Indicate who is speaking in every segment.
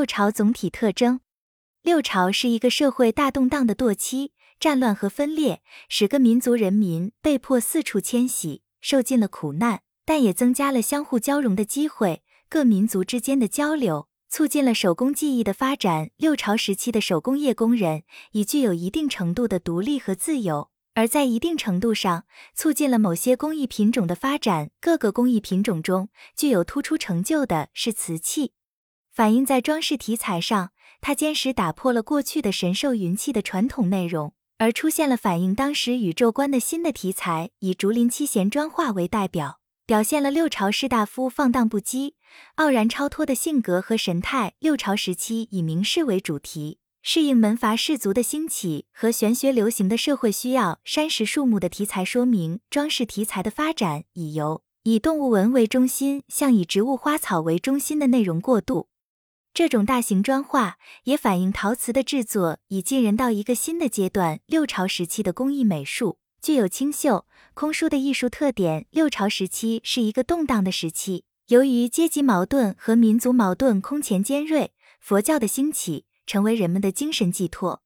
Speaker 1: 六朝总体特征。六朝是一个社会大动荡的堕期，战乱和分裂使各民族人民被迫四处迁徙，受尽了苦难，但也增加了相互交融的机会，各民族之间的交流，促进了手工技艺的发展。六朝时期的手工业工人已具有一定程度的独立和自由，而在一定程度上促进了某些工艺品种的发展。各个工艺品种中具有突出成就的是瓷器，反映在装饰题材上。它坚实打破了过去的神兽云气的传统内容，而出现了反映当时宇宙观的新的题材，以竹林七贤砖画为代表，表现了六朝士大夫放荡不羁、傲然超脱的性格和神态。六朝时期以名士为主题，适应门阀士族的兴起和玄学流行的社会需要。山石树木的题材说明装饰题材的发展已由以动物纹为中心向以植物花草为中心的内容过渡。这种大型砖画也反映陶瓷的制作已进人到一个新的阶段。六朝时期的工艺美术具有清秀、空疏的艺术特点。六朝时期是一个动荡的时期，由于阶级矛盾和民族矛盾空前尖锐，佛教的兴起成为人们的精神寄托。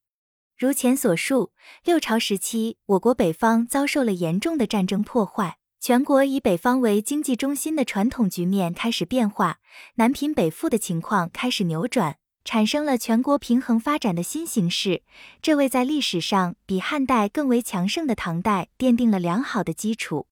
Speaker 1: 如前所述，六朝时期我国北方遭受了严重的战争破坏。全国以北方为经济中心的传统局面开始变化，南贫北富的情况开始扭转，产生了全国平衡发展的新形势。这为在历史上比汉代更为强盛的唐代奠定了良好的基础。